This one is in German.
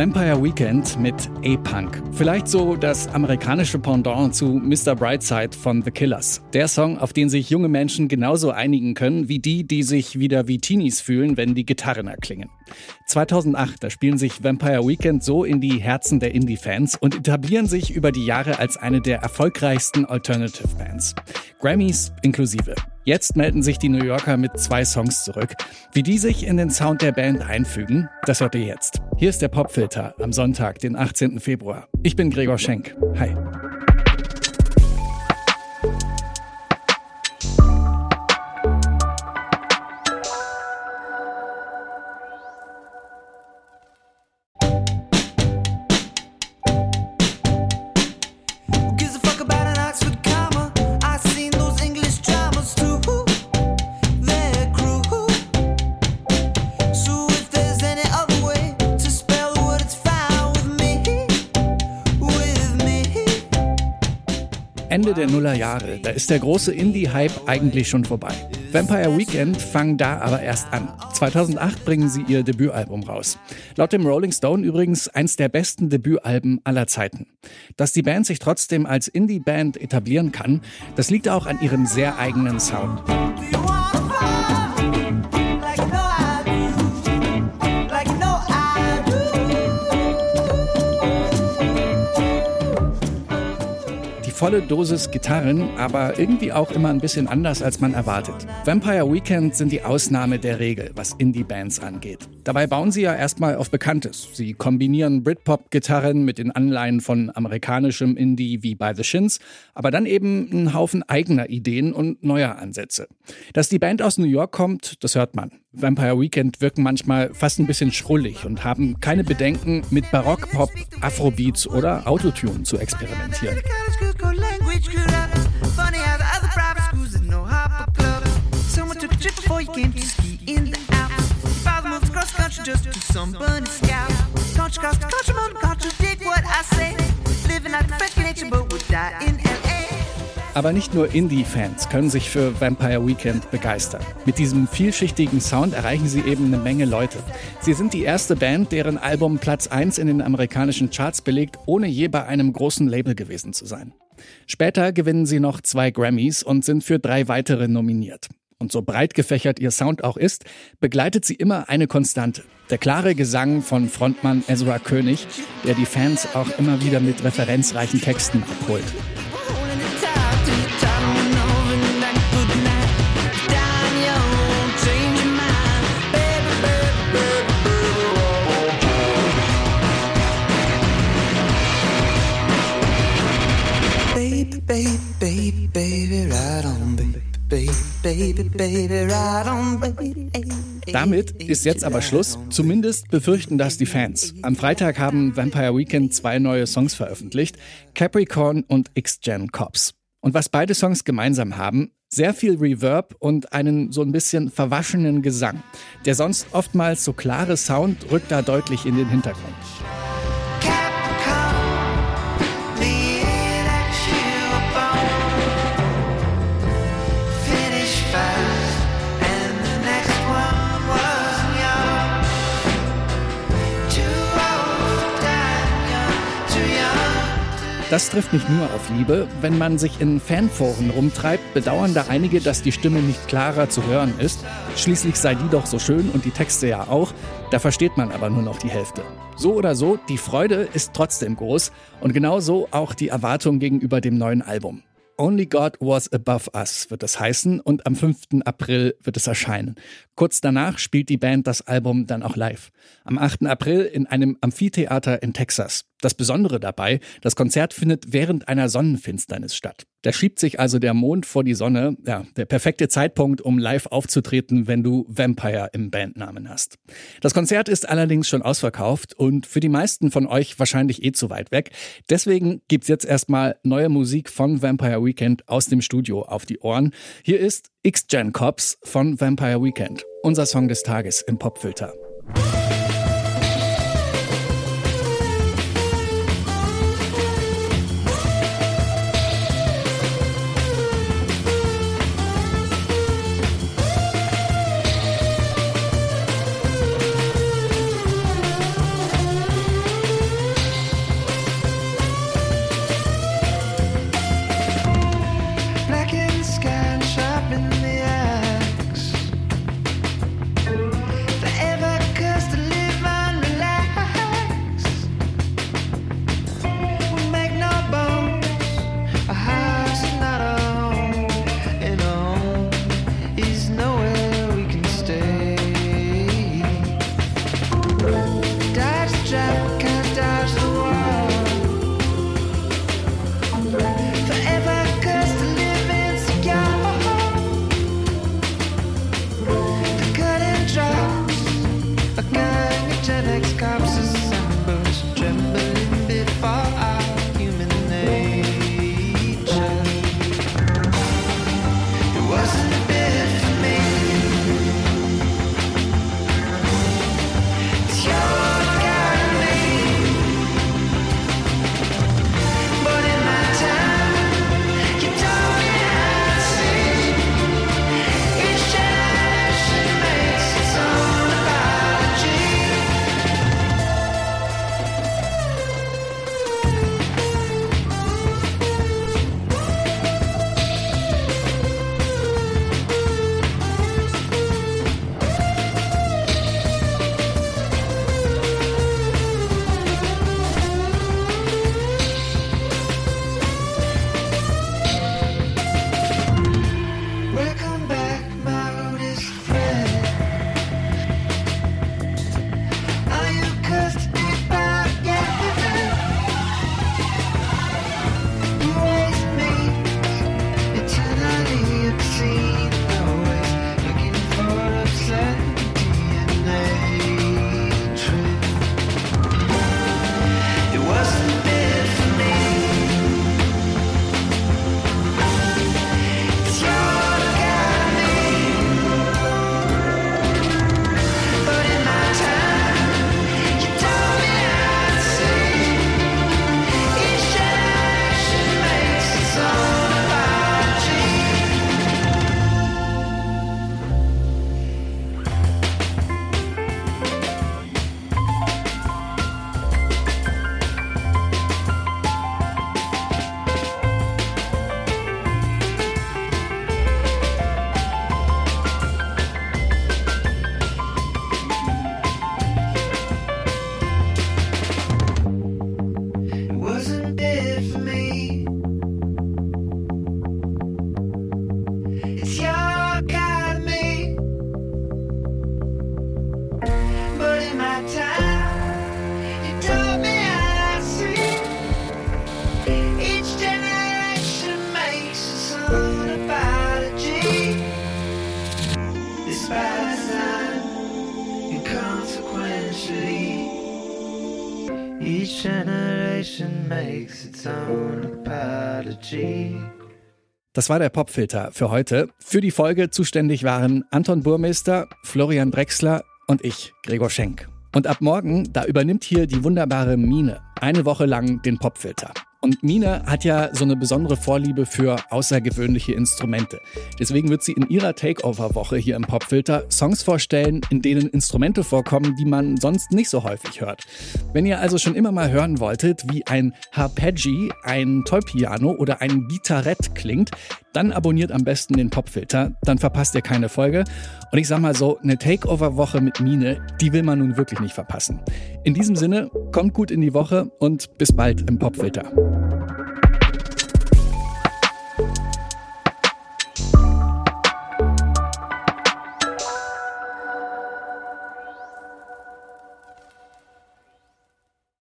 Vampire Weekend mit A-Punk. Vielleicht so das amerikanische Pendant zu Mr. Brightside von The Killers. Der Song, auf den sich junge Menschen genauso einigen können wie die, die sich wieder wie Teenies fühlen, wenn die Gitarren erklingen. 2008, da spielen sich Vampire Weekend so in die Herzen der Indie-Fans und etablieren sich über die Jahre als eine der erfolgreichsten Alternative Bands. Grammys inklusive. Jetzt melden sich die New Yorker mit zwei Songs zurück. Wie die sich in den Sound der Band einfügen, das hört ihr jetzt. Hier ist der Popfilter am Sonntag, den 18. Februar. Ich bin Gregor Schenk. Hi. Ende der Nullerjahre, da ist der große Indie-Hype eigentlich schon vorbei. Vampire Weekend fangen da aber erst an. 2008 bringen sie ihr Debütalbum raus. Laut dem Rolling Stone übrigens eins der besten Debütalben aller Zeiten. Dass die Band sich trotzdem als Indie-Band etablieren kann, das liegt auch an ihrem sehr eigenen Sound. Volle Dosis Gitarren, aber irgendwie auch immer ein bisschen anders, als man erwartet. Vampire Weekend sind die Ausnahme der Regel, was Indie-Bands angeht. Dabei bauen sie ja erstmal auf Bekanntes. Sie kombinieren Britpop-Gitarren mit den Anleihen von amerikanischem Indie wie By the Shins, aber dann eben einen Haufen eigener Ideen und neuer Ansätze. Dass die Band aus New York kommt, das hört man. Vampire Weekend wirken manchmal fast ein bisschen schrullig und haben keine Bedenken, mit Barockpop, Afrobeats oder Autotune zu experimentieren. we screwed up. Funny how the other private schools had no hopper club. Someone took a trip before you came to ski in the Alps. Your father moved across country just to some bunny scout. Country cross the country, mother dig what I say. Living out the fresh nature, but we'll die in aber nicht nur Indie-Fans können sich für Vampire Weekend begeistern. Mit diesem vielschichtigen Sound erreichen sie eben eine Menge Leute. Sie sind die erste Band, deren Album Platz 1 in den amerikanischen Charts belegt, ohne je bei einem großen Label gewesen zu sein. Später gewinnen sie noch zwei Grammys und sind für drei weitere nominiert. Und so breit gefächert ihr Sound auch ist, begleitet sie immer eine Konstante. Der klare Gesang von Frontmann Ezra König, der die Fans auch immer wieder mit referenzreichen Texten abholt. Baby, baby, ride on, baby, baby, baby, ride on, baby. Damit ist jetzt aber Schluss. Zumindest befürchten das die Fans. Am Freitag haben Vampire Weekend zwei neue Songs veröffentlicht: Capricorn und X-Gen Cops. Und was beide Songs gemeinsam haben, sehr viel Reverb und einen so ein bisschen verwaschenen Gesang. Der sonst oftmals so klare Sound rückt da deutlich in den Hintergrund. Das trifft nicht nur auf Liebe. Wenn man sich in Fanforen rumtreibt, bedauern da einige, dass die Stimme nicht klarer zu hören ist. Schließlich sei die doch so schön und die Texte ja auch. Da versteht man aber nur noch die Hälfte. So oder so, die Freude ist trotzdem groß und genauso auch die Erwartung gegenüber dem neuen Album. Only God Was Above Us wird es heißen und am 5. April wird es erscheinen. Kurz danach spielt die Band das Album dann auch live. Am 8. April in einem Amphitheater in Texas. Das Besondere dabei, das Konzert findet während einer Sonnenfinsternis statt. Da schiebt sich also der Mond vor die Sonne. Ja, der perfekte Zeitpunkt, um live aufzutreten, wenn du Vampire im Bandnamen hast. Das Konzert ist allerdings schon ausverkauft und für die meisten von euch wahrscheinlich eh zu weit weg. Deswegen gibt's jetzt erstmal neue Musik von Vampire Weekend aus dem Studio auf die Ohren. Hier ist X-Gen Cops von Vampire Weekend. Unser Song des Tages im Popfilter. Generation makes its own apology. Das war der Popfilter für heute. Für die Folge zuständig waren Anton Burmeister, Florian Drexler und ich, Gregor Schenk. Und ab morgen, da übernimmt hier die wunderbare Mine eine Woche lang den Popfilter. Und Mina hat ja so eine besondere Vorliebe für außergewöhnliche Instrumente. Deswegen wird sie in ihrer Takeover-Woche hier im Popfilter Songs vorstellen, in denen Instrumente vorkommen, die man sonst nicht so häufig hört. Wenn ihr also schon immer mal hören wolltet, wie ein Harpeggi, ein Toy-Piano oder ein Gitarrett klingt, dann abonniert am besten den Popfilter, dann verpasst ihr keine Folge. Und ich sag mal so, eine Takeover-Woche mit Mine, die will man nun wirklich nicht verpassen. In diesem Sinne, kommt gut in die Woche und bis bald im Popfilter.